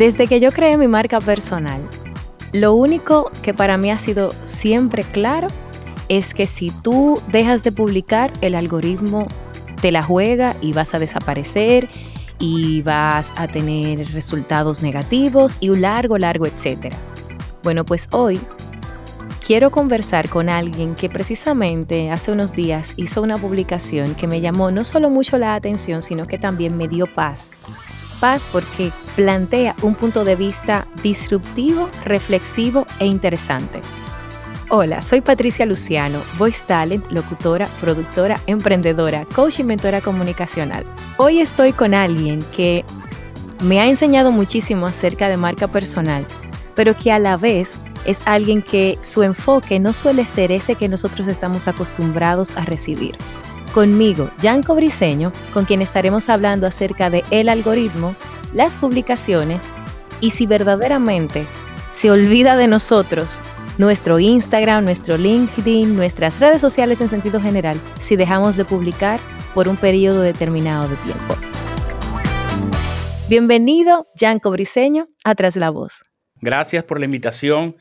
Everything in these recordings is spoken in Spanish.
Desde que yo creé mi marca personal, lo único que para mí ha sido siempre claro es que si tú dejas de publicar, el algoritmo te la juega y vas a desaparecer y vas a tener resultados negativos y un largo, largo, etcétera. Bueno, pues hoy quiero conversar con alguien que precisamente hace unos días hizo una publicación que me llamó no solo mucho la atención, sino que también me dio paz. Porque plantea un punto de vista disruptivo, reflexivo e interesante. Hola, soy Patricia Luciano, voice talent, locutora, productora, emprendedora, coach y mentora comunicacional. Hoy estoy con alguien que me ha enseñado muchísimo acerca de marca personal, pero que a la vez es alguien que su enfoque no suele ser ese que nosotros estamos acostumbrados a recibir. Conmigo, Yanko Briseño, con quien estaremos hablando acerca de el algoritmo, las publicaciones y si verdaderamente se olvida de nosotros nuestro Instagram, nuestro LinkedIn, nuestras redes sociales en sentido general, si dejamos de publicar por un periodo determinado de tiempo. Bienvenido, Yanko Briseño, atrás de la voz. Gracias por la invitación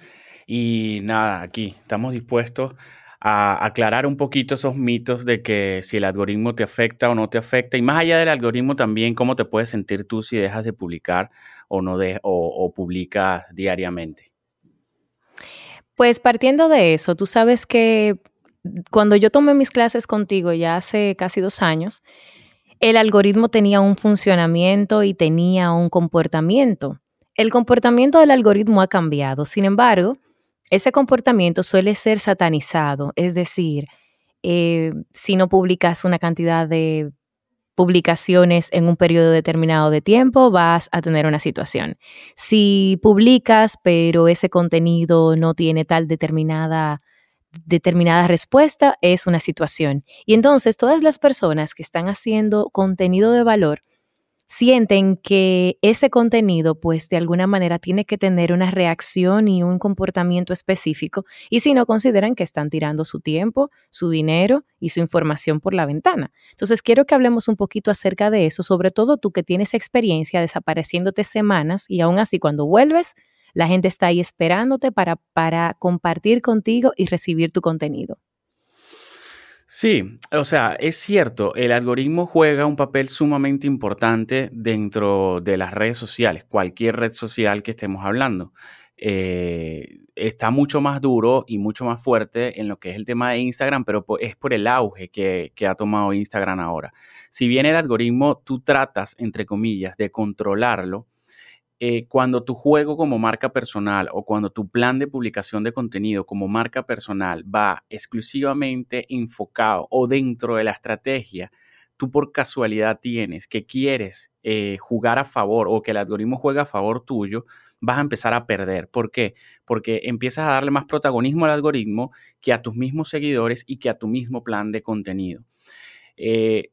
y nada, aquí estamos dispuestos a aclarar un poquito esos mitos de que si el algoritmo te afecta o no te afecta y más allá del algoritmo también cómo te puedes sentir tú si dejas de publicar o no de, o, publicas diariamente. Pues partiendo de eso, tú sabes que cuando yo tomé mis clases contigo ya hace casi dos años, el algoritmo tenía un funcionamiento y tenía un comportamiento. El comportamiento del algoritmo ha cambiado, sin embargo, ese comportamiento suele ser satanizado, es decir, eh, si no publicas una cantidad de publicaciones en un periodo determinado de tiempo, vas a tener una situación. Si publicas, pero ese contenido no tiene tal determinada determinada respuesta, es una situación. Y entonces todas las personas que están haciendo contenido de valor sienten que ese contenido, pues de alguna manera tiene que tener una reacción y un comportamiento específico, y si no, consideran que están tirando su tiempo, su dinero y su información por la ventana. Entonces, quiero que hablemos un poquito acerca de eso, sobre todo tú que tienes experiencia desapareciéndote semanas y aún así cuando vuelves, la gente está ahí esperándote para, para compartir contigo y recibir tu contenido. Sí, o sea, es cierto, el algoritmo juega un papel sumamente importante dentro de las redes sociales, cualquier red social que estemos hablando. Eh, está mucho más duro y mucho más fuerte en lo que es el tema de Instagram, pero es por el auge que, que ha tomado Instagram ahora. Si bien el algoritmo tú tratas, entre comillas, de controlarlo, eh, cuando tu juego como marca personal o cuando tu plan de publicación de contenido como marca personal va exclusivamente enfocado o dentro de la estrategia, tú por casualidad tienes que quieres eh, jugar a favor o que el algoritmo juega a favor tuyo, vas a empezar a perder. ¿Por qué? Porque empiezas a darle más protagonismo al algoritmo que a tus mismos seguidores y que a tu mismo plan de contenido. Eh,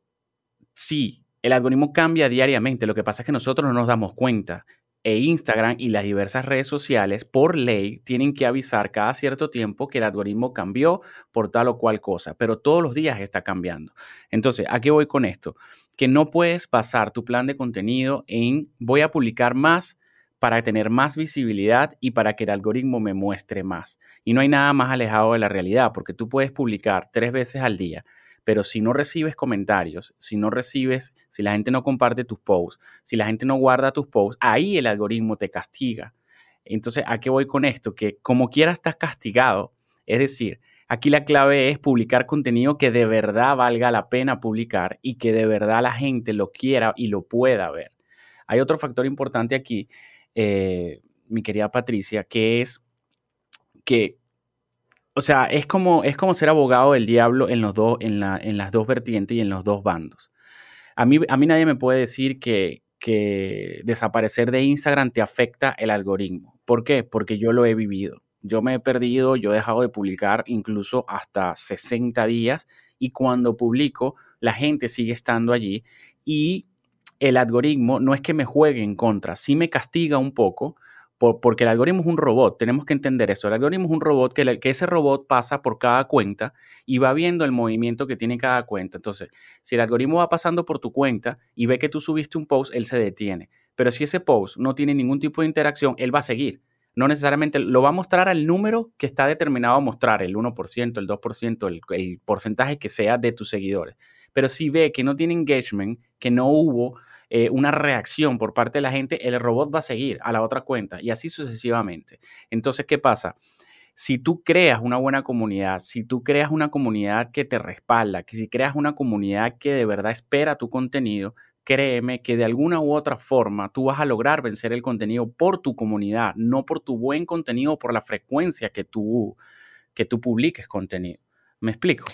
sí, el algoritmo cambia diariamente, lo que pasa es que nosotros no nos damos cuenta e Instagram y las diversas redes sociales, por ley, tienen que avisar cada cierto tiempo que el algoritmo cambió por tal o cual cosa, pero todos los días está cambiando. Entonces, ¿a qué voy con esto? Que no puedes basar tu plan de contenido en voy a publicar más para tener más visibilidad y para que el algoritmo me muestre más. Y no hay nada más alejado de la realidad, porque tú puedes publicar tres veces al día, pero si no recibes comentarios, si no recibes, si la gente no comparte tus posts, si la gente no guarda tus posts, ahí el algoritmo te castiga. Entonces, ¿a qué voy con esto? Que como quiera estás castigado. Es decir, aquí la clave es publicar contenido que de verdad valga la pena publicar y que de verdad la gente lo quiera y lo pueda ver. Hay otro factor importante aquí, eh, mi querida Patricia, que es que o sea, es como, es como ser abogado del diablo en, los dos, en, la, en las dos vertientes y en los dos bandos. A mí, a mí nadie me puede decir que, que desaparecer de Instagram te afecta el algoritmo. ¿Por qué? Porque yo lo he vivido. Yo me he perdido, yo he dejado de publicar incluso hasta 60 días y cuando publico, la gente sigue estando allí y el algoritmo no es que me juegue en contra, sí me castiga un poco porque el algoritmo es un robot, tenemos que entender eso. El algoritmo es un robot que, ese robot pasa por cada cuenta y va viendo el movimiento que tiene cada cuenta. Entonces, si el algoritmo va pasando por tu cuenta y ve que tú subiste un post, él se detiene. Pero si ese post no tiene ningún tipo de interacción, él va a seguir. No necesariamente lo va a mostrar al número que está determinado a mostrar, el 1%, el 2%, el, el porcentaje que sea de tus seguidores. Pero si ve que no tiene engagement, que no hubo eh, una reacción por parte de la gente, el robot va a seguir a la otra cuenta y así sucesivamente. Entonces, ¿qué pasa? Si tú creas una buena comunidad, si tú creas una comunidad que te respalda, que si creas una comunidad que de verdad espera tu contenido, créeme que de alguna u otra forma tú vas a lograr vencer el contenido por tu comunidad, no por tu buen contenido, por la frecuencia que tú, que tú publiques contenido. ¿Me explico?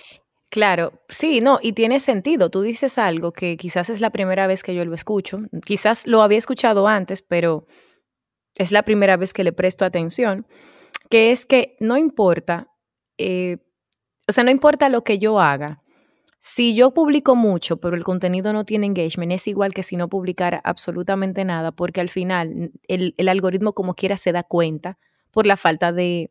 Claro, sí, no, y tiene sentido. Tú dices algo que quizás es la primera vez que yo lo escucho. Quizás lo había escuchado antes, pero es la primera vez que le presto atención, que es que no importa, eh, o sea, no importa lo que yo haga. Si yo publico mucho, pero el contenido no tiene engagement, es igual que si no publicara absolutamente nada, porque al final el, algoritmo como quiera se da cuenta por la falta de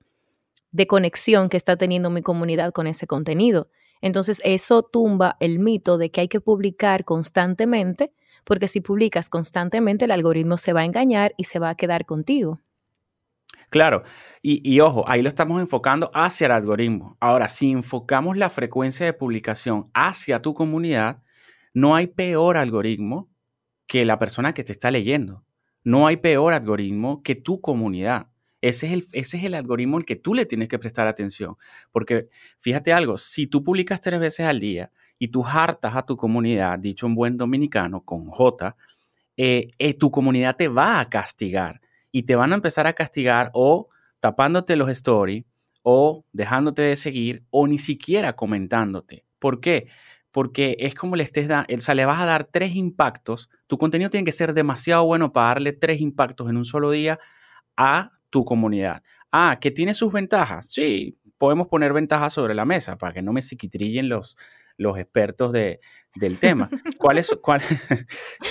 conexión que está teniendo mi comunidad con ese contenido. Entonces eso tumba el mito de que hay que publicar constantemente, porque si publicas constantemente el algoritmo se va a engañar y se va a quedar contigo. Claro, y, ojo, ahí lo estamos enfocando hacia el algoritmo. Ahora, si enfocamos la frecuencia de publicación hacia tu comunidad, no hay peor algoritmo que la persona que te está leyendo. No hay peor algoritmo que tu comunidad. Ese es, el, ese es el algoritmo al que tú le tienes que prestar atención. Porque fíjate algo, si tú publicas tres veces al día y tú hartas a tu comunidad, dicho en buen dominicano, con J, eh, eh, tu comunidad te va a castigar y te van a empezar a castigar o tapándote los stories o dejándote de seguir o ni siquiera comentándote. ¿Por qué? Porque es como le estés dando, o sea, le vas a dar tres impactos. Tu contenido tiene que ser demasiado bueno para darle tres impactos en un solo día a tu comunidad. Ah, que tiene sus ventajas. Sí, podemos poner ventajas sobre la mesa para que no me psiquitrillen los, los expertos de, del tema. ¿Cuáles? Cuál?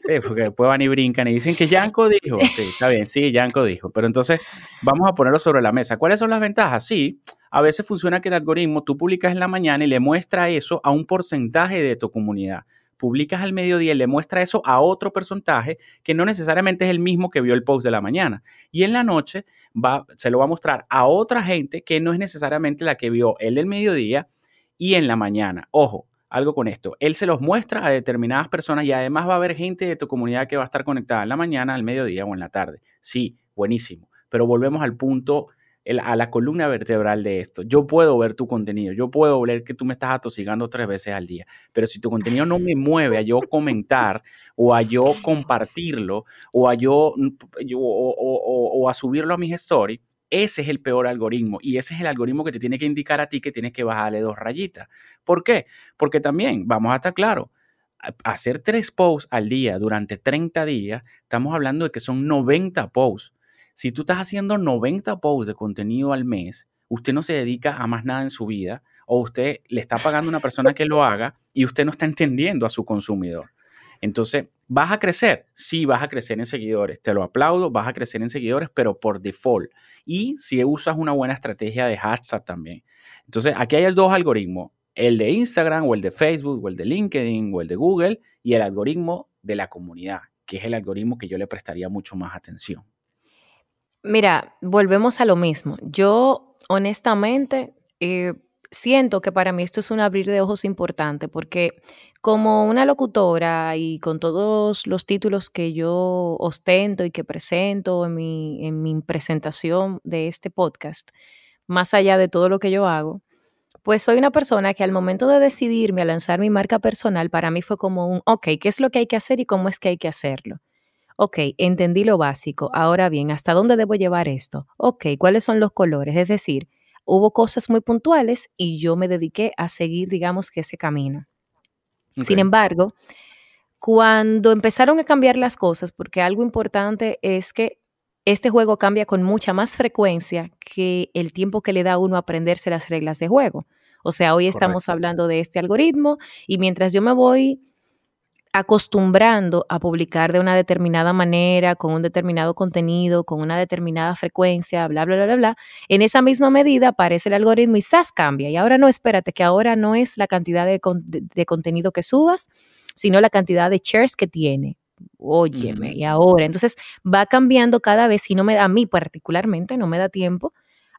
sí, porque después van y brincan y dicen que Yanko dijo. Sí, está bien, sí, Yanko dijo. Pero entonces vamos a ponerlo sobre la mesa. ¿Cuáles son las ventajas? Sí, a veces funciona que el algoritmo tú publicas en la mañana y le muestra eso a un porcentaje de tu comunidad publicas al mediodía y le muestra eso a otro porcentaje que no necesariamente es el mismo que vio el post de la mañana. Y en la noche va, se lo va a mostrar a otra gente que no es necesariamente la que vio él el mediodía y en la mañana. Ojo, algo con esto. Él se los muestra a determinadas personas y además va a haber gente de tu comunidad que va a estar conectada en la mañana, al mediodía o en la tarde. Sí, buenísimo. Pero volvemos al punto a la columna vertebral de esto. Yo puedo ver tu contenido, yo puedo ver que tú me estás atosigando tres veces al día, pero si tu contenido no me mueve a yo comentar o a yo compartirlo o a yo, o, a subirlo a mis stories, ese es el peor algoritmo y ese es el algoritmo que te tiene que indicar a ti que tienes que bajarle dos rayitas. ¿Por qué? Porque también, vamos a estar claros, hacer tres posts al día durante 30 días, estamos hablando de que son 90 posts. Si tú estás haciendo 90 posts de contenido al mes, usted no se dedica a más nada en su vida o usted le está pagando a una persona que lo haga y usted no está entendiendo a su consumidor. Entonces, ¿vas a crecer? Sí, vas a crecer en seguidores. Te lo aplaudo, vas a crecer en seguidores, pero por default. Y si usas una buena estrategia de hashtag también. Entonces, aquí hay dos algoritmos, el de Instagram o el de Facebook o el de LinkedIn o el de Google y el algoritmo de la comunidad, que es el algoritmo que yo le prestaría mucho más atención. Mira, volvemos a lo mismo. Yo honestamente eh, siento que para mí esto es un abrir de ojos importante porque como una locutora y con todos los títulos que yo ostento y que presento en mi, en mi presentación de este podcast, más allá de todo lo que yo hago, pues soy una persona que al momento de decidirme a lanzar mi marca personal, para mí fue como un, ok, ¿qué es lo que hay que hacer y cómo es que hay que hacerlo? Ok, entendí lo básico. Ahora bien, ¿hasta dónde debo llevar esto? Ok, ¿cuáles son los colores? Es decir, hubo cosas muy puntuales y yo me dediqué a seguir, digamos, que ese camino. Sin embargo, cuando empezaron a cambiar las cosas, porque algo importante es que este juego cambia con mucha más frecuencia que el tiempo que le da a uno a aprenderse las reglas de juego. O sea, hoy estamos hablando de este algoritmo y mientras yo me voy acostumbrando a publicar de una determinada manera, con un determinado contenido, con una determinada frecuencia, bla, bla, bla, bla, bla, en esa misma medida aparece el algoritmo y SAS cambia. Y ahora no, espérate, que ahora no es la cantidad de, contenido que subas, sino la cantidad de shares que tiene. Óyeme, y ahora, entonces va cambiando cada vez y no me da, a mí particularmente, no me da tiempo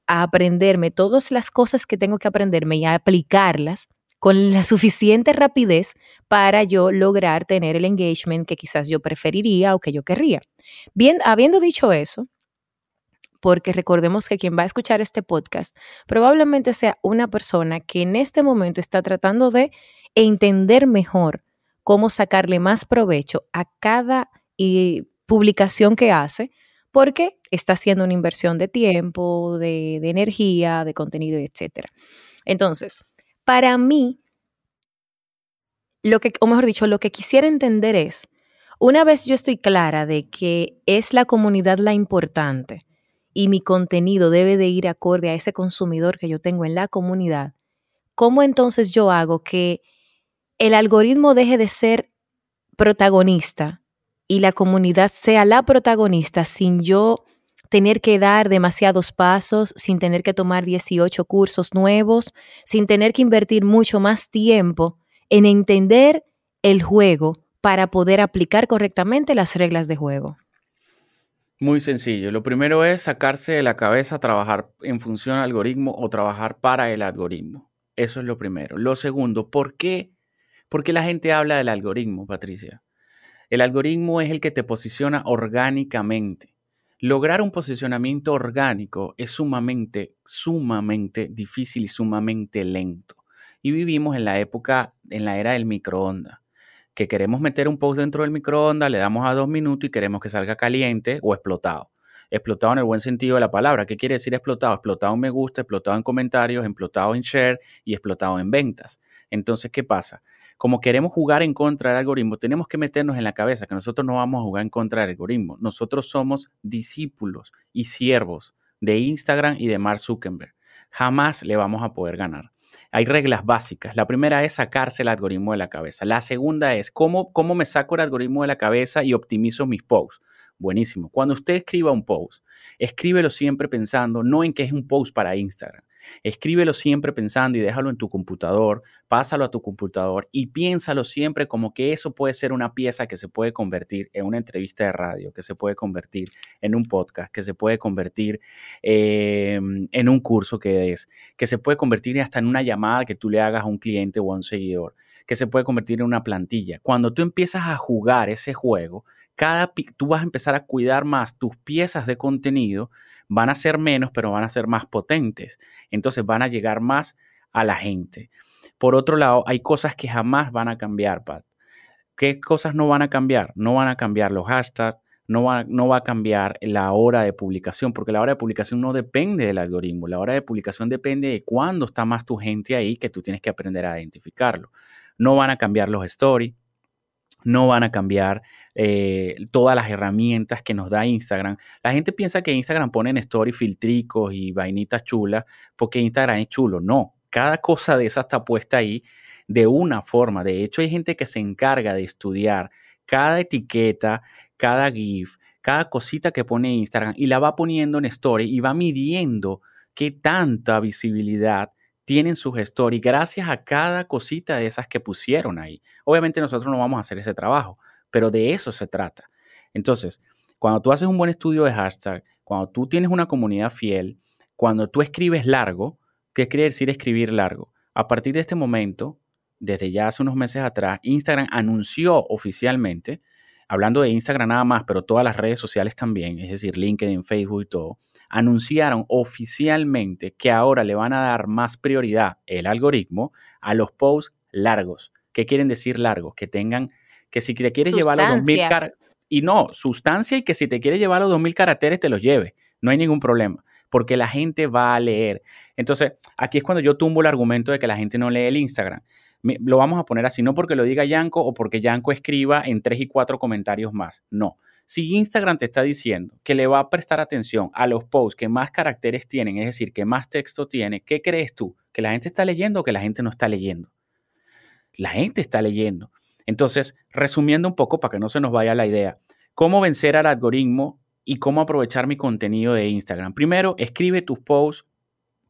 a aprenderme todas las cosas que tengo que aprenderme y a aplicarlas con la suficiente rapidez para yo lograr tener el engagement que quizás yo preferiría o que yo querría. Bien, habiendo dicho eso, porque recordemos que quien va a escuchar este podcast probablemente sea una persona que en este momento está tratando de entender mejor cómo sacarle más provecho a cada publicación que hace, porque está haciendo una inversión de tiempo, de, de energía, de contenido, etc. Entonces, para mí, lo que, o mejor dicho, lo que quisiera entender es, una vez yo estoy clara de que es la comunidad la importante y mi contenido debe de ir acorde a ese consumidor que yo tengo en la comunidad, ¿cómo entonces yo hago que el algoritmo deje de ser protagonista y la comunidad sea la protagonista sin yo tener que dar demasiados pasos, sin tener que tomar 18 cursos nuevos, sin tener que invertir mucho más tiempo en entender el juego para poder aplicar correctamente las reglas de juego? Muy sencillo. Lo primero es sacarse de la cabeza trabajar en función al algoritmo o trabajar para el algoritmo. Eso es lo primero. Lo segundo, ¿por qué? ¿Por qué la gente habla del algoritmo, Patricia? El algoritmo es el que te posiciona orgánicamente. Lograr un posicionamiento orgánico es sumamente, sumamente difícil y sumamente lento. Y vivimos en la época, en la era del microondas, que queremos meter un post dentro del microondas, le damos a dos minutos y queremos que salga caliente o explotado. Explotado en el buen sentido de la palabra. ¿Qué quiere decir explotado? Explotado en me gusta, explotado en comentarios, explotado en share y explotado en ventas. Entonces, ¿qué pasa? Como queremos jugar en contra del algoritmo, tenemos que meternos en la cabeza que nosotros no vamos a jugar en contra del algoritmo. Nosotros somos discípulos y siervos de Instagram y de Mark Zuckerberg. Jamás le vamos a poder ganar. Hay reglas básicas. La primera es sacarse el algoritmo de la cabeza. La segunda es cómo, cómo me saco el algoritmo de la cabeza y optimizo mis posts. Buenísimo. Cuando usted escriba un post, escríbelo siempre pensando no en que es un post para Instagram, Escríbelo siempre pensando y déjalo en tu computador, pásalo a tu computador y piénsalo siempre como que eso puede ser una pieza que se puede convertir en una entrevista de radio, que se puede convertir en un podcast, que se puede convertir em, en un curso que des, que se puede convertir hasta en una llamada que tú le hagas a un cliente o a un seguidor, que se puede convertir en una plantilla. Cuando tú empiezas a jugar ese juego, cada, tú vas a empezar a cuidar más tus piezas de contenido, van a ser menos, pero van a ser más potentes. Entonces van a llegar más a la gente. Por otro lado, hay cosas que jamás van a cambiar, Pat. ¿Qué cosas no van a cambiar? No van a cambiar los hashtags, no va, no va, a cambiar la hora de publicación, porque la hora de publicación no depende del algoritmo. La hora de publicación depende de cuándo está más tu gente ahí, que tú tienes que aprender a identificarlo. No van a cambiar los stories, no van a cambiar eh, todas las herramientas que nos da Instagram. La gente piensa que Instagram pone en story filtricos y vainitas chulas porque Instagram es chulo. No, cada cosa de esa está puesta ahí de una forma. De hecho, hay gente que se encarga de estudiar cada etiqueta, cada GIF, cada cosita que pone Instagram y la va poniendo en story y va midiendo qué tanta visibilidad tienen sus stories gracias a cada cosita de esas que pusieron ahí. Obviamente nosotros no vamos a hacer ese trabajo, pero de eso se trata. Entonces, cuando tú haces un buen estudio de hashtag, cuando tú tienes una comunidad fiel, cuando tú escribes largo, ¿qué quiere decir escribir largo? A partir de este momento, desde ya hace unos meses atrás, Instagram anunció oficialmente, hablando de Instagram nada más, pero todas las redes sociales también, es decir, LinkedIn, Facebook y todo, anunciaron oficialmente que ahora le van a dar más prioridad el algoritmo a los posts largos. ¿Qué quieren decir largos? Que tengan, que si te quieres llevar los 2000 caracteres, y no, sustancia y que si te quieres llevar los 2000 caracteres te los lleve, no hay ningún problema, porque la gente va a leer. Entonces, aquí es cuando yo tumbo el argumento de que la gente no lee el Instagram. lo vamos a poner así, no porque lo diga Yanko o porque Yanko escriba en tres y cuatro comentarios más, no si Instagram te está diciendo que le va a prestar atención a los posts que más caracteres tienen, es decir, que más texto tiene, ¿qué crees tú? ¿Que la gente está leyendo o que la gente no está leyendo? La gente está leyendo. Entonces, resumiendo un poco para que no se nos vaya la idea, ¿cómo vencer al algoritmo y cómo aprovechar mi contenido de Instagram? Primero, escribe tus posts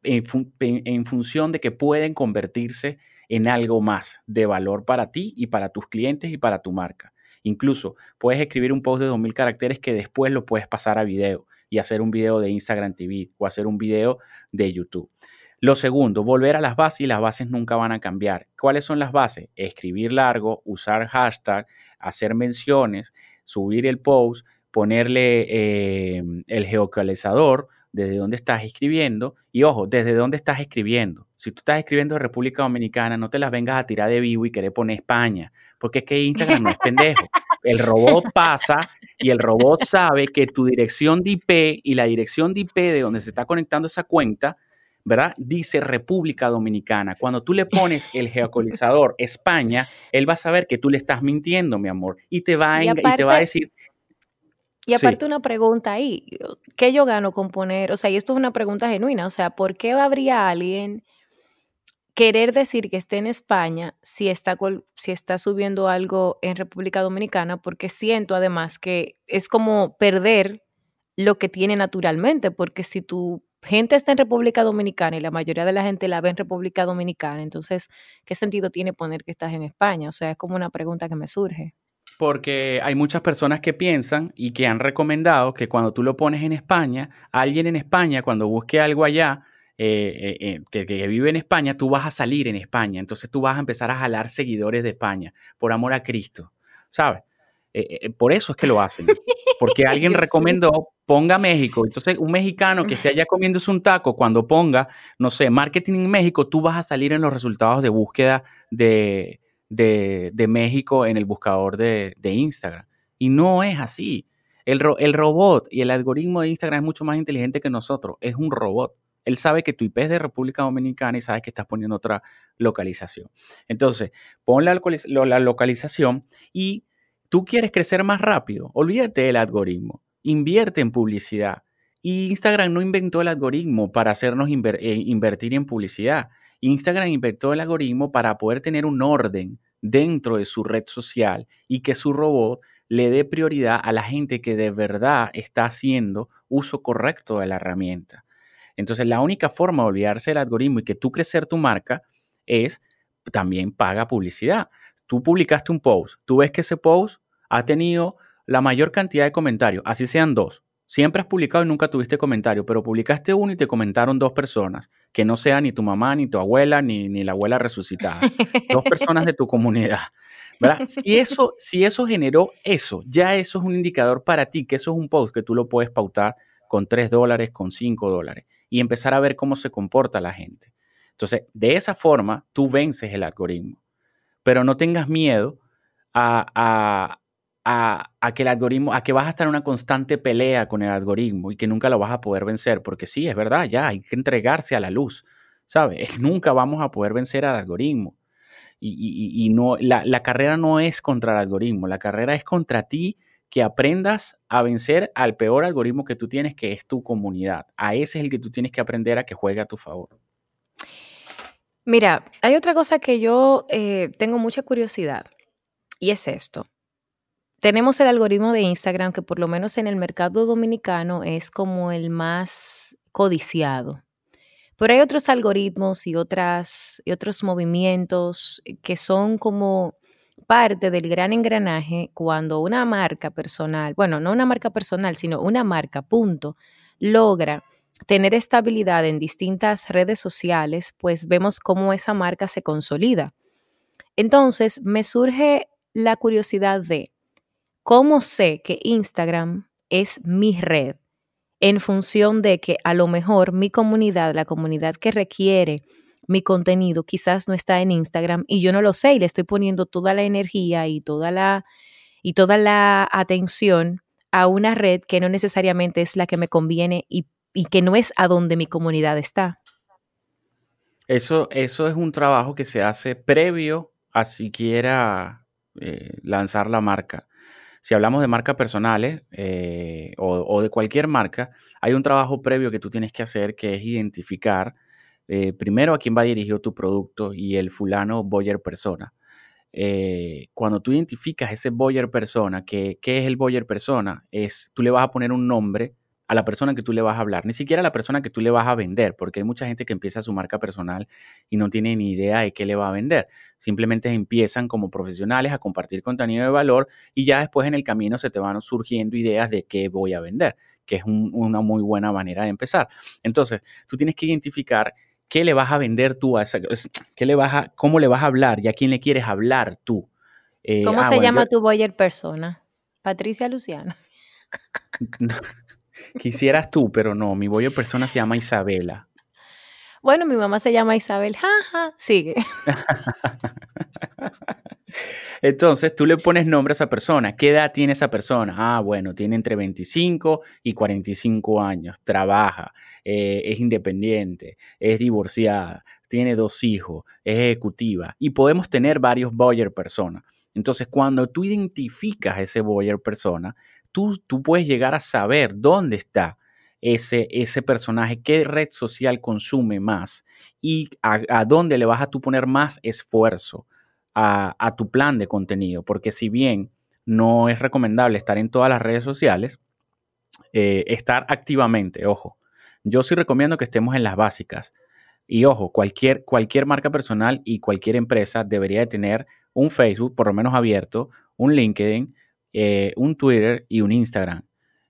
en, función de que pueden convertirse en algo más de valor para ti y para tus clientes y para tu marca. Incluso puedes escribir un post de 2.000 caracteres que después lo puedes pasar a video y hacer un video de Instagram TV o hacer un video de YouTube. Lo segundo, volver a las bases y las bases nunca van a cambiar. ¿Cuáles son las bases? Escribir largo, usar hashtag, hacer menciones, subir el post, ponerle eh, el geocalizador, desde dónde estás escribiendo y ojo, desde dónde estás escribiendo. Si tú estás escribiendo de República Dominicana, no te las vengas a tirar de vivo y querer poner España, porque es que Instagram no es pendejo. El robot pasa y el robot sabe que tu dirección de IP y la dirección de IP de donde se está conectando esa cuenta, ¿verdad? Dice República Dominicana. Cuando tú le pones el geocolizador España, él va a saber que tú le estás mintiendo, mi amor, y te va y te va a decir, y aparte una pregunta ahí, ¿qué yo gano con poner? O sea, y esto es una pregunta genuina, o sea, ¿por qué habría alguien querer decir que esté en España si está, si está subiendo algo en República Dominicana? Porque siento además que es como perder lo que tiene naturalmente, porque si tu gente está en República Dominicana y la mayoría de la gente la ve en República Dominicana, entonces, ¿qué sentido tiene poner que estás en España? O sea, es como una pregunta que me surge. Porque hay muchas personas que piensan y que han recomendado que cuando tú lo pones en España, alguien en España, cuando busque algo allá, eh, eh, eh, que, vive en España, tú vas a salir en España. Entonces tú vas a empezar a jalar seguidores de España, por amor a Cristo, ¿sabes? por eso es que lo hacen. Porque alguien recomendó, ponga México. Entonces, un mexicano que esté allá comiéndose un taco, cuando ponga, no sé, marketing en México, tú vas a salir en los resultados de búsqueda de, de, México en el buscador de, Instagram. Y no es así. El, el, robot y el algoritmo de Instagram es mucho más inteligente que nosotros. Es un robot. Él sabe que tu IP es de República Dominicana y sabe que estás poniendo otra localización. Entonces, pon la, la localización y tú quieres crecer más rápido. Olvídate del algoritmo. Invierte en publicidad. Y Instagram no inventó el algoritmo para hacernos eh, invertir en publicidad. Instagram inventó el algoritmo para poder tener un orden dentro de su red social y que su robot le dé prioridad a la gente que de verdad está haciendo uso correcto de la herramienta. Entonces, la única forma de olvidarse del algoritmo y que tú crecer tu marca es también paga publicidad. Tú publicaste un post, tú ves que ese post ha tenido la mayor cantidad de comentarios, así sean dos, Siempre has publicado y nunca tuviste comentario, pero publicaste uno y te comentaron dos personas, que no sea ni tu mamá, ni tu abuela, ni, ni la abuela resucitada. dos personas de tu comunidad. ¿verdad? Si eso, si eso generó eso, ya eso es un indicador para ti, que eso es un post que tú lo puedes pautar con 3 dólares, con 5 dólares, y empezar a ver cómo se comporta la gente. Entonces, de esa forma, tú vences el algoritmo. Pero no tengas miedo a, a, que el algoritmo, a que vas a estar en una constante pelea con el algoritmo y que nunca lo vas a poder vencer, porque sí, es verdad, ya hay que entregarse a la luz, ¿sabes? Nunca vamos a poder vencer al algoritmo. Y, no, la, la, carrera no es contra el algoritmo, la carrera es contra ti que aprendas a vencer al peor algoritmo que tú tienes, que es tu comunidad. A ese es el que tú tienes que aprender a que juegue a tu favor. Mira, hay otra cosa que yo eh, tengo mucha curiosidad y es esto tenemos el algoritmo de Instagram que por lo menos en el mercado dominicano es como el más codiciado. Pero hay otros algoritmos y, otras, y otros movimientos que son como parte del gran engranaje cuando una marca personal, bueno, no una marca personal, sino una marca, punto, logra tener estabilidad en distintas redes sociales, pues vemos cómo esa marca se consolida. Entonces, me surge la curiosidad de, ¿Cómo sé que Instagram es mi red? En función de que a lo mejor mi comunidad, la comunidad que requiere mi contenido, quizás no está en Instagram y yo no lo sé y le estoy poniendo toda la energía y toda la, y toda la atención a una red que no necesariamente es la que me conviene y, que no es a donde mi comunidad está. Eso, eso es un trabajo que se hace previo a siquiera eh, lanzar la marca si hablamos de marcas personales eh, o, de cualquier marca, hay un trabajo previo que tú tienes que hacer que es identificar eh, primero a quién va dirigido tu producto y el fulano Boyer persona. eh, cuando tú identificas ese buyer persona, que, ¿qué es el buyer persona? Es, tú le vas a poner un nombre a la persona que tú le vas a hablar, ni siquiera a la persona que tú le vas a vender, porque hay mucha gente que empieza su marca personal y no tiene ni idea de qué le va a vender. Simplemente empiezan como profesionales a compartir contenido de valor y ya después en el camino se te van surgiendo ideas de qué voy a vender, que es una muy buena manera de empezar. Entonces, tú tienes que identificar qué le vas a vender tú a esa, qué le vas a, cómo le vas a hablar y a quién le quieres hablar tú. Eh, ¿Cómo ah, se llama tu buyer persona? Patricia Luciana. Quisieras tú, pero no, mi buyer persona se llama Isabela. Bueno, mi mamá se llama Isabel, jaja, sigue. Entonces tú le pones nombre a esa persona. ¿Qué edad tiene esa persona? Ah, bueno, tiene entre 25 y 45 años, trabaja, eh, es independiente, es divorciada, tiene dos hijos, es ejecutiva y podemos tener varios buyer personas. Entonces, cuando tú identificas ese buyer persona, tú, tú puedes llegar a saber dónde está ese, ese personaje, qué red social consume más y a, dónde le vas a tú poner más esfuerzo a, tu plan de contenido. Porque si bien no es recomendable estar en todas las redes sociales, eh, estar activamente, ojo, yo sí recomiendo que estemos en las básicas. Y ojo, cualquier, cualquier marca personal y cualquier empresa debería de tener un Facebook, por lo menos abierto, un LinkedIn, eh, un Twitter y un Instagram.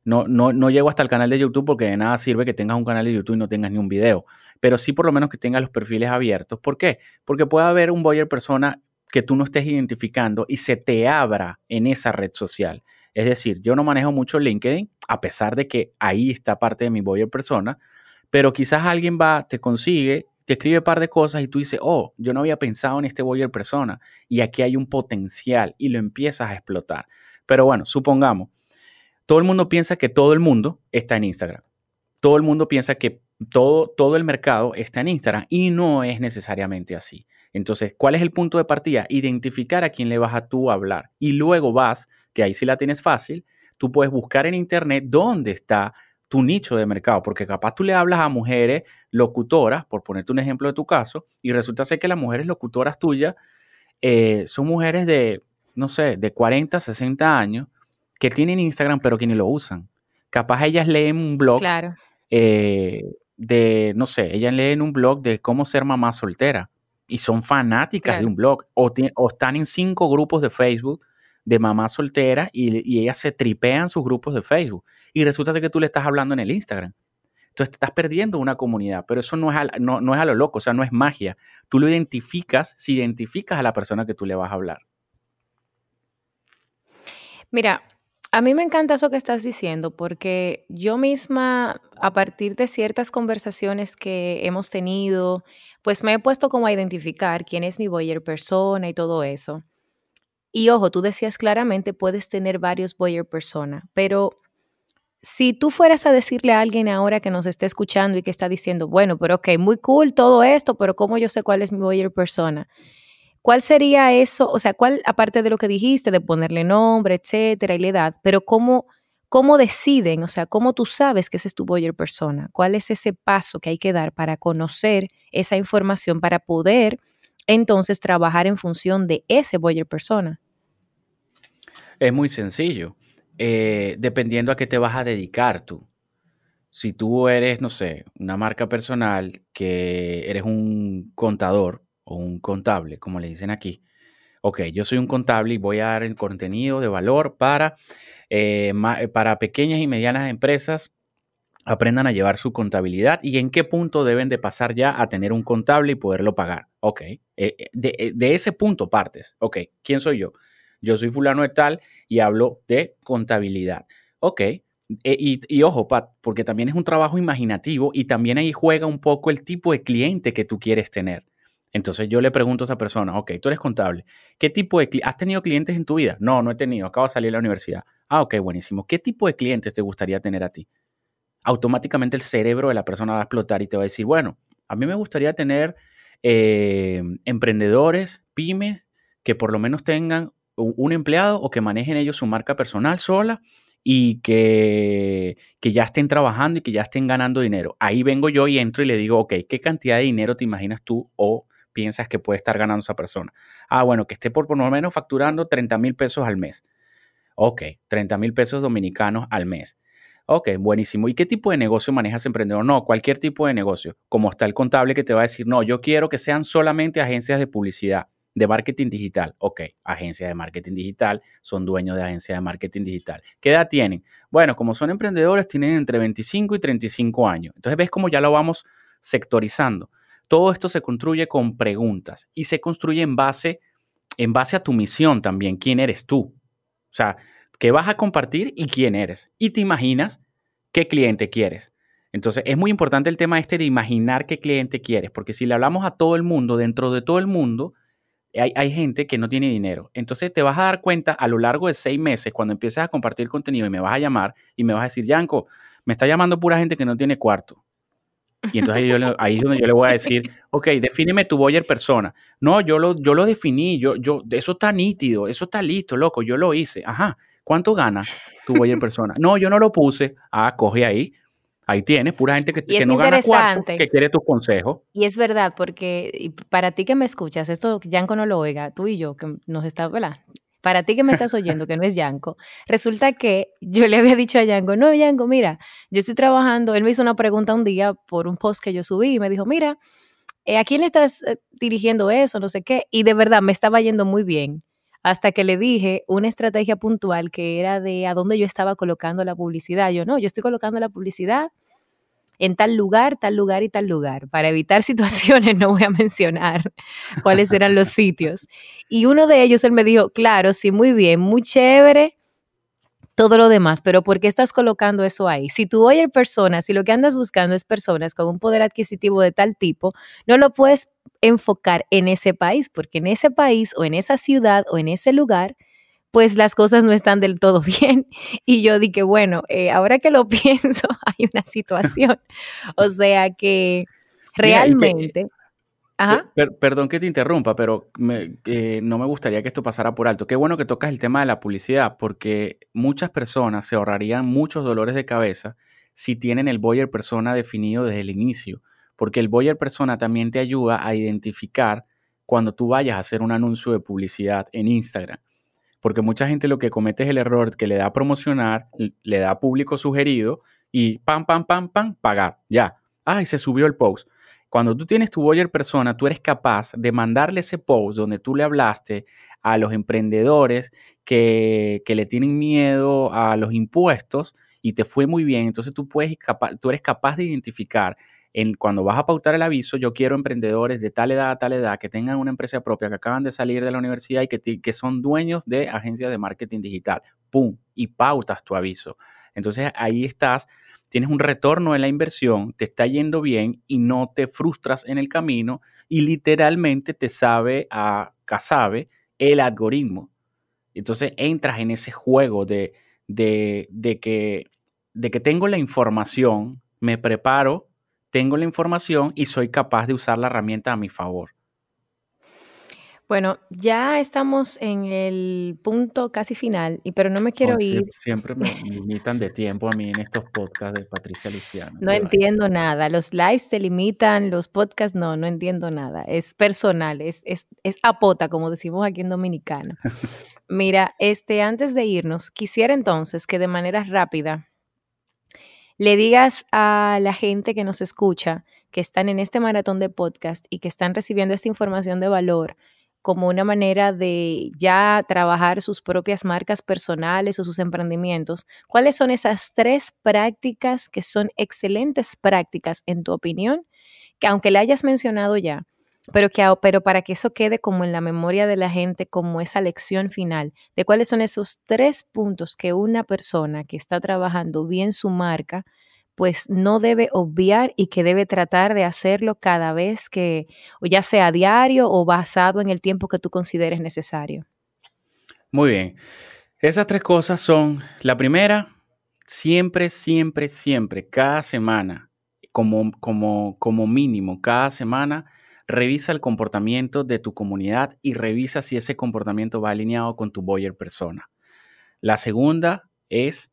No, no, no, llego hasta el canal de YouTube porque de nada sirve que tengas un canal de YouTube y no tengas ni un video. Pero sí por lo menos que tengas los perfiles abiertos. ¿Por qué? Porque puede haber un buyer persona que tú no estés identificando y se te abra en esa red social. Es decir, yo no manejo mucho LinkedIn, a pesar de que ahí está parte de mi buyer persona, pero quizás alguien va, te consigue, te escribe un par de cosas y tú dices, oh, yo no había pensado en este buyer persona y aquí hay un potencial y lo empiezas a explotar. Pero bueno, supongamos, todo el mundo piensa que todo el mundo está en Instagram. Todo el mundo piensa que todo, todo el mercado está en Instagram y no es necesariamente así. Entonces, ¿cuál es el punto de partida? Identificar a quién le vas a tú hablar. Y luego vas, que ahí sí la tienes fácil, tú puedes buscar en internet dónde está tu nicho de mercado, porque capaz tú le hablas a mujeres locutoras, por ponerte un ejemplo de tu caso, y resulta ser que las mujeres locutoras tuyas eh, son mujeres de, no sé, de 40, 60 años, que tienen Instagram, pero que ni lo usan. Capaz ellas leen un blog claro. Eh, de, no sé, ellas leen un blog de cómo ser mamá soltera y son fanáticas de un blog o, están en cinco grupos de Facebook de mamás solteras y, ellas se tripean sus grupos de Facebook y resulta que tú le estás hablando en el Instagram. Entonces te estás perdiendo una comunidad, pero eso no es, a, no, no es a lo loco, o sea, no es magia. Tú lo identificas si identificas a la persona que tú le vas a hablar. Mira, a mí me encanta eso que estás diciendo porque yo misma, a partir de ciertas conversaciones que hemos tenido, pues me he puesto como a identificar quién es mi buyer persona y todo eso. Y ojo, tú decías claramente, puedes tener varios buyer persona, pero si tú fueras a decirle a alguien ahora que nos esté escuchando y que está diciendo, bueno, pero ok, muy cool todo esto, pero ¿cómo yo sé cuál es mi buyer persona? ¿Cuál sería eso? O sea, ¿cuál, aparte de lo que dijiste, de ponerle nombre, etcétera, y la edad, pero cómo, cómo deciden? O sea, ¿cómo tú sabes que ese es tu buyer persona? ¿Cuál es ese paso que hay que dar para conocer esa información, para poder entonces trabajar en función de ese buyer persona? Es muy sencillo. Eh, dependiendo a qué te vas a dedicar tú. Si tú eres, no sé, una marca personal, que eres un contador, o un contable, como le dicen aquí. Ok, yo soy un contable y voy a dar el contenido de valor para, eh, eh, para pequeñas y medianas empresas aprendan a llevar su contabilidad y en qué punto deben de pasar ya a tener un contable y poderlo pagar. Ok, eh, de, ese punto partes. Ok, ¿quién soy yo? Yo soy fulano de tal y hablo de contabilidad. Ok, y, ojo, Pat, porque también es un trabajo imaginativo y también ahí juega un poco el tipo de cliente que tú quieres tener. Entonces yo le pregunto a esa persona, ok, tú eres contable, ¿qué tipo de has tenido clientes en tu vida? No, no he tenido, acabo de salir de la universidad. Ah, ok, buenísimo. ¿Qué tipo de clientes te gustaría tener a ti? Automáticamente el cerebro de la persona va a explotar y te va a decir, bueno, a mí me gustaría tener eh, emprendedores, pymes, que por lo menos tengan un empleado o que manejen ellos su marca personal sola y que, que, ya estén trabajando y que ya estén ganando dinero. Ahí vengo yo y entro y le digo, ok, ¿qué cantidad de dinero te imaginas tú o piensas que puede estar ganando esa persona? Ah, bueno, que esté por, por lo menos facturando 30 mil pesos al mes. Ok, 30 mil pesos dominicanos al mes. Ok, buenísimo. ¿Y qué tipo de negocio manejas emprendedor? No, cualquier tipo de negocio. Como está el contable que te va a decir, no, yo quiero que sean solamente agencias de publicidad, de marketing digital. Ok, agencias de marketing digital, son dueños de agencias de marketing digital. ¿Qué edad tienen? Bueno, como son emprendedores, tienen entre 25 y 35 años. Entonces ves cómo ya lo vamos sectorizando. Todo esto se construye con preguntas y se construye en base, en base a tu misión también. ¿Quién eres tú? O sea, qué vas a compartir y quién eres. Y te imaginas qué cliente quieres. Entonces, es muy importante el tema este de imaginar qué cliente quieres, porque si le hablamos a todo el mundo, dentro de todo el mundo, hay, hay, gente que no tiene dinero. Entonces, te vas a dar cuenta a lo largo de seis meses, cuando empieces a compartir contenido y me vas a llamar y me vas a decir, Yanko, me está llamando pura gente que no tiene cuarto. Y entonces yo ahí es donde yo le voy a decir, ok, defíneme tu Boyer persona. No, yo lo, yo lo definí, yo, yo, eso está nítido, eso está listo, loco, yo lo hice. Ajá, ¿Cuánto gana tu Boyer persona? No, yo no lo puse. Ah, coge ahí. Ahí tienes, pura gente que, que no gana cuarto, que quiere tu consejo. Y es verdad, porque para ti que me escuchas, esto Yanko no lo oiga, tú y yo, que nos está, ¿verdad? Para ti que me estás oyendo, que no es Yanko, resulta que yo le había dicho a Yanko, no, Yanko, mira, yo estoy trabajando, él me hizo una pregunta un día por un post que yo subí y me dijo, mira, eh, ¿a quién le estás eh, dirigiendo eso? No sé qué. Y de verdad me estaba yendo muy bien hasta que le dije una estrategia puntual que era de a dónde yo estaba colocando la publicidad. Yo no, yo estoy colocando la publicidad en tal lugar, tal lugar y tal lugar. Para evitar situaciones no voy a mencionar cuáles eran los sitios. Y uno de ellos, él me dijo, claro, sí, muy bien, muy chévere, todo lo demás, pero ¿por qué estás colocando eso ahí? Si tú oyes personas, si lo que andas buscando es personas con un poder adquisitivo de tal tipo, no lo puedes enfocar en ese país, porque en ese país o en esa ciudad o en ese lugar, pues las cosas no están del todo bien. Y yo dije, bueno, eh, ahora que lo pienso, hay una situación. o sea que realmente perdón que te interrumpa, pero eh, no me gustaría que esto pasara por alto. Qué bueno que tocas el tema de la publicidad, porque muchas personas se ahorrarían muchos dolores de cabeza si tienen el Boyer persona definido desde el inicio, porque el Boyer persona también te ayuda a identificar cuando tú vayas a hacer un anuncio de publicidad en Instagram. Porque mucha gente lo que comete es el error que le da promocionar, le da público sugerido y pam, pam, pam, pam, pagar. Ya. Ay, se subió el post cuando tú tienes tu Boyer persona, tú eres capaz de mandarle ese post donde tú le hablaste a los emprendedores que, le tienen miedo a los impuestos y te fue muy bien. Entonces tú, puedes, tú eres capaz de identificar en, cuando vas a pautar el aviso, yo quiero emprendedores de tal edad a tal edad que tengan una empresa propia, que acaban de salir de la universidad y que, son dueños de agencias de marketing digital. ¡Pum! Y pautas tu aviso. Entonces ahí estás tienes un retorno en la inversión, te está yendo bien y no te frustras en el camino y literalmente te sabe a casabe el algoritmo. Entonces entras en ese juego de que tengo la información, me preparo, tengo la información y soy capaz de usar la herramienta a mi favor. Bueno, ya estamos en el punto casi final, y pero no me quiero ir. Siempre me limitan de tiempo a mí en estos podcasts de Patricia Luciano. No entiendo nada. Los lives te limitan, los podcasts no, no entiendo nada. Es personal, es, es, es apota, como decimos aquí en Dominicana. Mira, este, antes de irnos, quisiera entonces que de manera rápida le digas a la gente que nos escucha, que están en este maratón de podcast y que están recibiendo esta información de valor, como una manera de ya trabajar sus propias marcas personales o sus emprendimientos, ¿cuáles son esas tres prácticas que son excelentes prácticas en tu opinión? Que aunque le hayas mencionado ya, pero, que, pero para que eso quede como en la memoria de la gente, como esa lección final, de cuáles son esos tres puntos que una persona que está trabajando bien su marca pues no debe obviar y que debe tratar de hacerlo cada vez que, o ya sea diario o basado en el tiempo que tú consideres necesario. Muy bien. Esas tres cosas son, la primera, siempre, siempre, siempre, cada semana, como, como, como mínimo, cada semana, revisa el comportamiento de tu comunidad y revisa si ese comportamiento va alineado con tu Boyer persona. La segunda es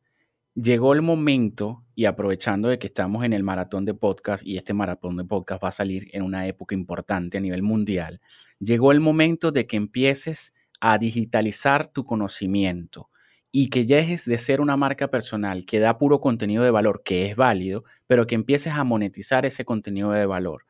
llegó el momento, y aprovechando de que estamos en el maratón de podcast, y este maratón de podcast va a salir en una época importante a nivel mundial, llegó el momento de que empieces a digitalizar tu conocimiento y que dejes de ser una marca personal que da puro contenido de valor, que es válido, pero que empieces a monetizar ese contenido de valor.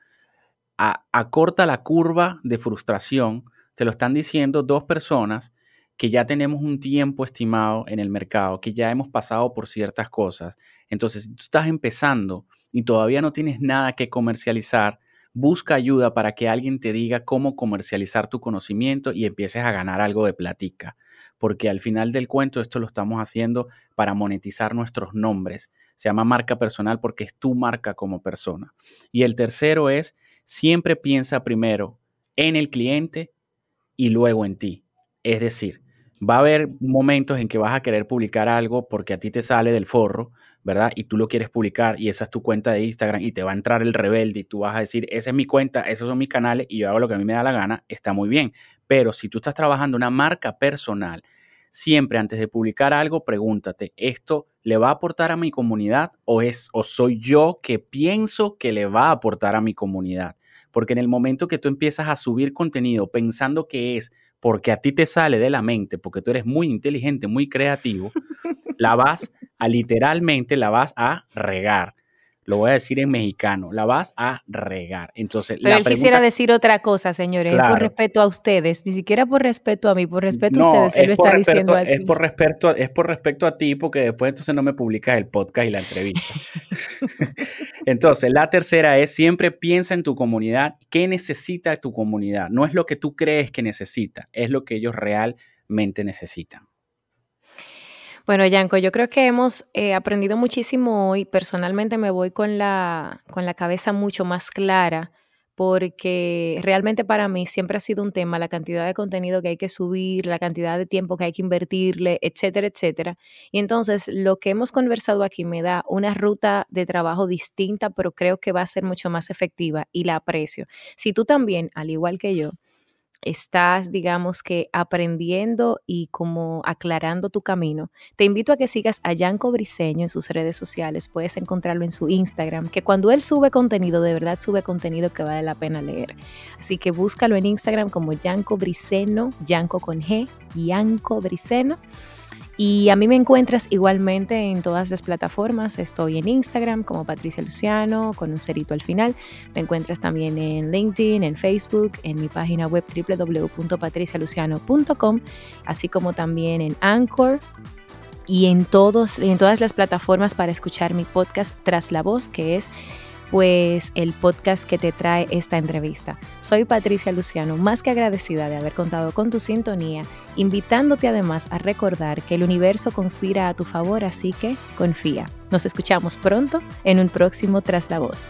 Acorta la curva de frustración, te lo están diciendo dos personas que ya tenemos un tiempo estimado en el mercado, que ya hemos pasado por ciertas cosas. Entonces, si tú estás empezando y todavía no tienes nada que comercializar, busca ayuda para que alguien te diga cómo comercializar tu conocimiento y empieces a ganar algo de platica. Porque al final del cuento esto lo estamos haciendo para monetizar nuestros nombres. Se llama marca personal porque es tu marca como persona. Y el tercero es, siempre piensa primero en el cliente y luego en ti. Es decir, va a haber momentos en que vas a querer publicar algo porque a ti te sale del forro, ¿verdad? Y tú lo quieres publicar y esa es tu cuenta de Instagram y te va a entrar el rebelde y tú vas a decir, esa es mi cuenta, esos son mis canales y yo hago lo que a mí me da la gana, está muy bien. Pero si tú estás trabajando una marca personal, siempre antes de publicar algo, pregúntate, ¿esto le va a aportar a mi comunidad o es o soy yo que pienso que le va a aportar a mi comunidad? Porque en el momento que tú empiezas a subir contenido pensando que es porque a ti te sale de la mente, porque tú eres muy inteligente, muy creativo, la vas a literalmente, la vas a regar lo voy a decir en mexicano, la vas a regar. Entonces, Pero él quisiera decir otra cosa, señores, por respeto a ustedes, ni siquiera por respeto a mí, por respeto a ustedes, él lo está diciendo así. Es por, respeto, es por respeto a ti, porque después entonces no me publicas el podcast y la entrevista. entonces, la tercera es siempre piensa en tu comunidad, qué necesita tu comunidad. No es lo que tú crees que necesita, es lo que ellos realmente necesitan. Bueno, Yanko, yo creo que hemos eh, aprendido muchísimo hoy. Personalmente me voy con la, con la cabeza mucho más clara porque realmente para mí siempre ha sido un tema la cantidad de contenido que hay que subir, la cantidad de tiempo que hay que invertirle, etcétera, etcétera. Y entonces lo que hemos conversado aquí me da una ruta de trabajo distinta, pero creo que va a ser mucho más efectiva y la aprecio. Si tú también, al igual que yo, estás, digamos que, aprendiendo y como aclarando tu camino, te invito a que sigas a Yanko Briseño en sus redes sociales. Puedes encontrarlo en su Instagram, que cuando él sube contenido, de verdad sube contenido que vale la pena leer. Así que búscalo en Instagram como Yanko Briceno, Yanko con G, Yanko Briceno. Y a mí me encuentras igualmente en todas las plataformas. Estoy en Instagram como Patricia Luciano con un cerito al final. Me encuentras también en LinkedIn, en Facebook, en mi página web www.patricialuciano.com, así como también en Anchor y en, todos, en todas las plataformas para escuchar mi podcast Tras la Voz, que es pues el podcast que te trae esta entrevista. Soy Patricia Luciano, más que agradecida de haber contado con tu sintonía, invitándote además a recordar que el universo conspira a tu favor, así que confía. Nos escuchamos pronto en un próximo Tras la Voz.